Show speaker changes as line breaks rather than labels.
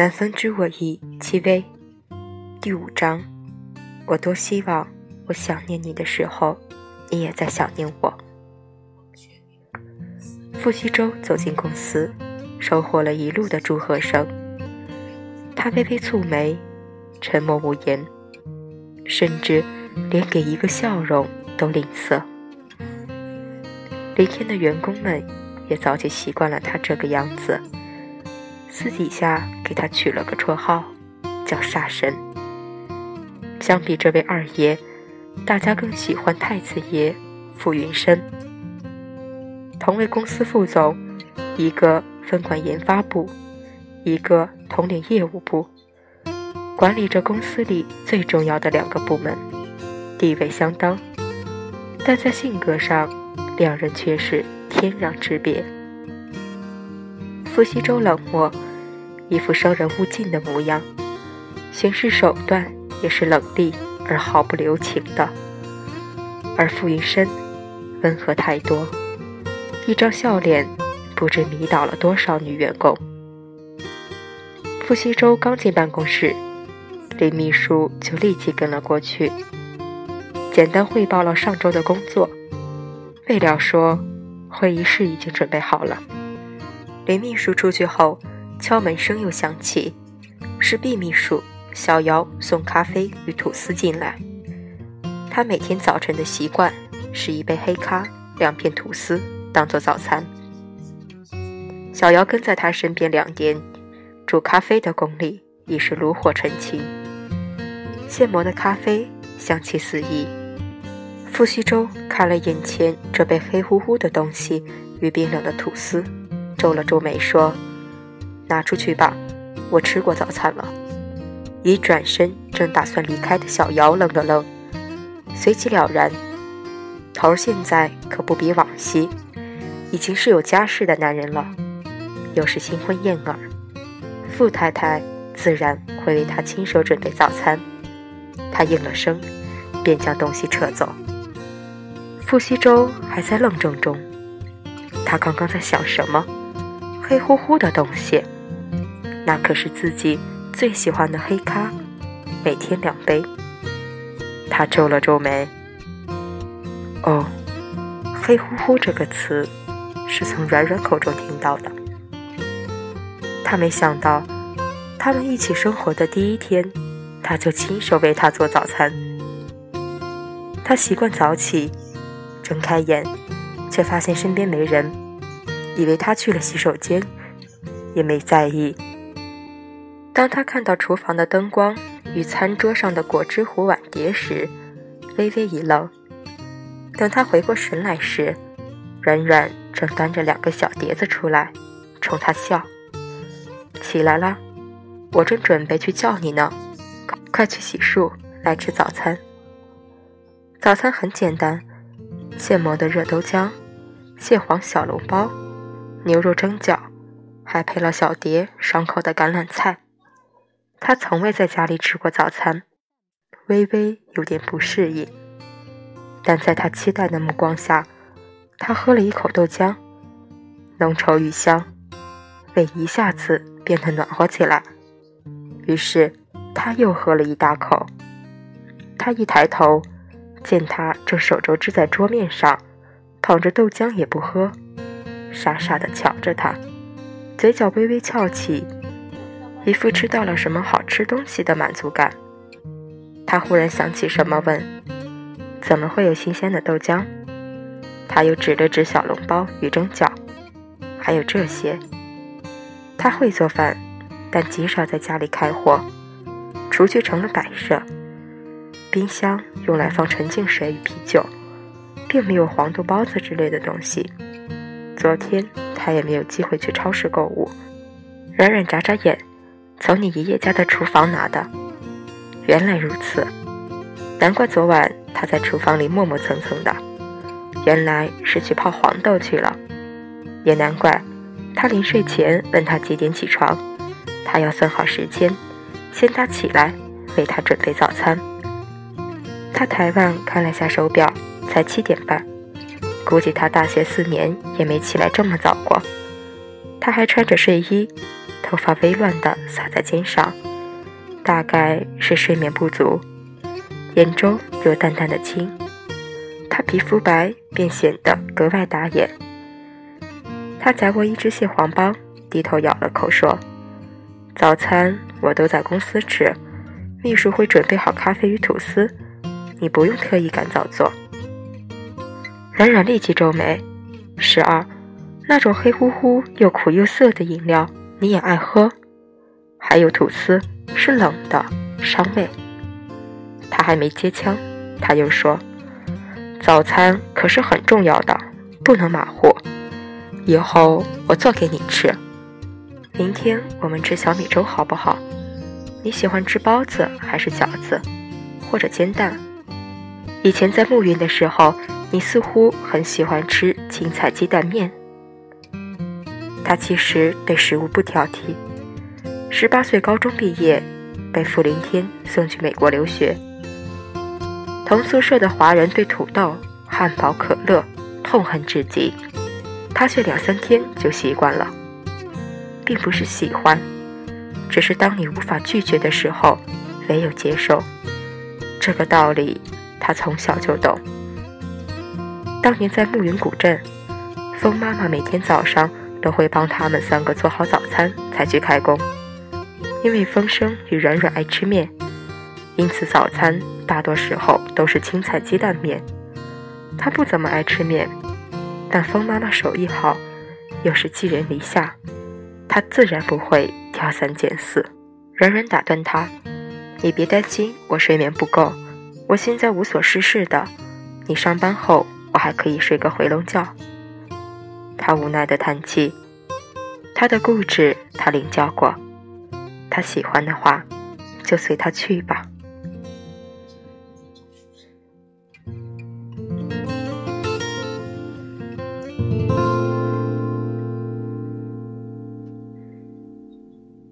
南风知我意，戚薇。第五章，我多希望我想念你的时候，你也在想念我。傅西周走进公司，收获了一路的祝贺声。他微微蹙眉，沉默无言，甚至连给一个笑容都吝啬。林天的员工们也早就习惯了他这个样子，私底下给他取了个绰号，叫“煞神”。相比这位二爷，大家更喜欢太子爷傅云深。同为公司副总，一个分管研发部，一个统领业务部，管理着公司里最重要的两个部门，地位相当，但在性格上，两人却是天壤之别。傅西周冷漠，一副生人勿近的模样，行事手段也是冷厉而毫不留情的，而傅云深温和太多。一张笑脸，不知迷倒了多少女员工。傅西周刚进办公室，林秘书就立即跟了过去，简单汇报了上周的工作。未料说，会议室已经准备好了。林秘书出去后，敲门声又响起，是毕秘书小姚送咖啡与吐司进来。他每天早晨的习惯是一杯黑咖，两片吐司。当做早餐，小姚跟在他身边两年，煮咖啡的功力已是炉火纯青。现磨的咖啡香气四溢。傅西周看了眼前这杯黑乎乎的东西与冰冷的吐司，皱了皱眉说：“拿出去吧，我吃过早餐了。”一转身正打算离开的小姚愣了愣，随即了然：“头儿现在可不比往昔。”已经是有家室的男人了，又是新婚燕尔，傅太太自然会为他亲手准备早餐。他应了声，便将东西撤走。傅西周还在愣怔中，他刚刚在想什么？黑乎乎的东西，那可是自己最喜欢的黑咖，每天两杯。他皱了皱眉。哦，黑乎乎这个词。是从软软口中听到的。他没想到，他们一起生活的第一天，他就亲手为他做早餐。他习惯早起，睁开眼，却发现身边没人，以为他去了洗手间，也没在意。当他看到厨房的灯光与餐桌上的果汁壶碗碟时，微微一愣。等他回过神来时，软软。正端着两个小碟子出来，冲他笑。起来了，我正准备去叫你呢，快去洗漱，来吃早餐。早餐很简单，现磨的热豆浆、蟹黄小笼包、牛肉蒸饺，还配了小碟爽口的橄榄菜。他从未在家里吃过早餐，微微有点不适应，但在他期待的目光下。他喝了一口豆浆，浓稠欲香，胃一下子变得暖和起来。于是他又喝了一大口。他一抬头，见他正手肘支在桌面上，捧着豆浆也不喝，傻傻地瞧着他，嘴角微微翘起，一副吃到了什么好吃东西的满足感。他忽然想起什么，问：“怎么会有新鲜的豆浆？”他又指了指小笼包与蒸饺，还有这些。他会做饭，但极少在家里开火，厨具成了摆设，冰箱用来放纯净水与啤酒，并没有黄豆包子之类的东西。昨天他也没有机会去超市购物。软软眨眨眼，从你爷爷家的厨房拿的。原来如此，难怪昨晚他在厨房里磨磨蹭蹭的。原来是去泡黄豆去了，也难怪，他临睡前问他几点起床，他要算好时间，先他起来为他准备早餐。他抬腕看了下手表，才七点半，估计他大学四年也没起来这么早过。他还穿着睡衣，头发微乱地洒在肩上，大概是睡眠不足，眼中有淡淡的青。他皮肤白，便显得格外打眼。他夹过一只蟹黄包，低头咬了口，说：“早餐我都在公司吃，秘书会准备好咖啡与吐司，你不用特意赶早做。”冉冉立即皱眉：“十二，那种黑乎乎又苦又涩的饮料你也爱喝？还有吐司是冷的，伤胃。”他还没接枪，他又说：“早餐可是很重要的，不能马虎。以后我做给你吃。明天我们吃小米粥好不好？你喜欢吃包子还是饺子，或者煎蛋？以前在暮云的时候。”你似乎很喜欢吃青菜鸡蛋面。他其实对食物不挑剔。十八岁高中毕业，被傅林天送去美国留学。同宿舍的华人对土豆、汉堡、可乐痛恨至极，他却两三天就习惯了。并不是喜欢，只是当你无法拒绝的时候，唯有接受。这个道理，他从小就懂。当年在暮云古镇，风妈妈每天早上都会帮他们三个做好早餐才去开工。因为风声与软软爱吃面，因此早餐大多时候都是青菜鸡蛋面。他不怎么爱吃面，但风妈妈手艺好，又是寄人篱下，他自然不会挑三拣四。软软打断他：“你别担心，我睡眠不够，我现在无所事事的。你上班后。”我还可以睡个回笼觉。他无奈的叹气，他的固执他领教过，他喜欢的话，就随他去吧。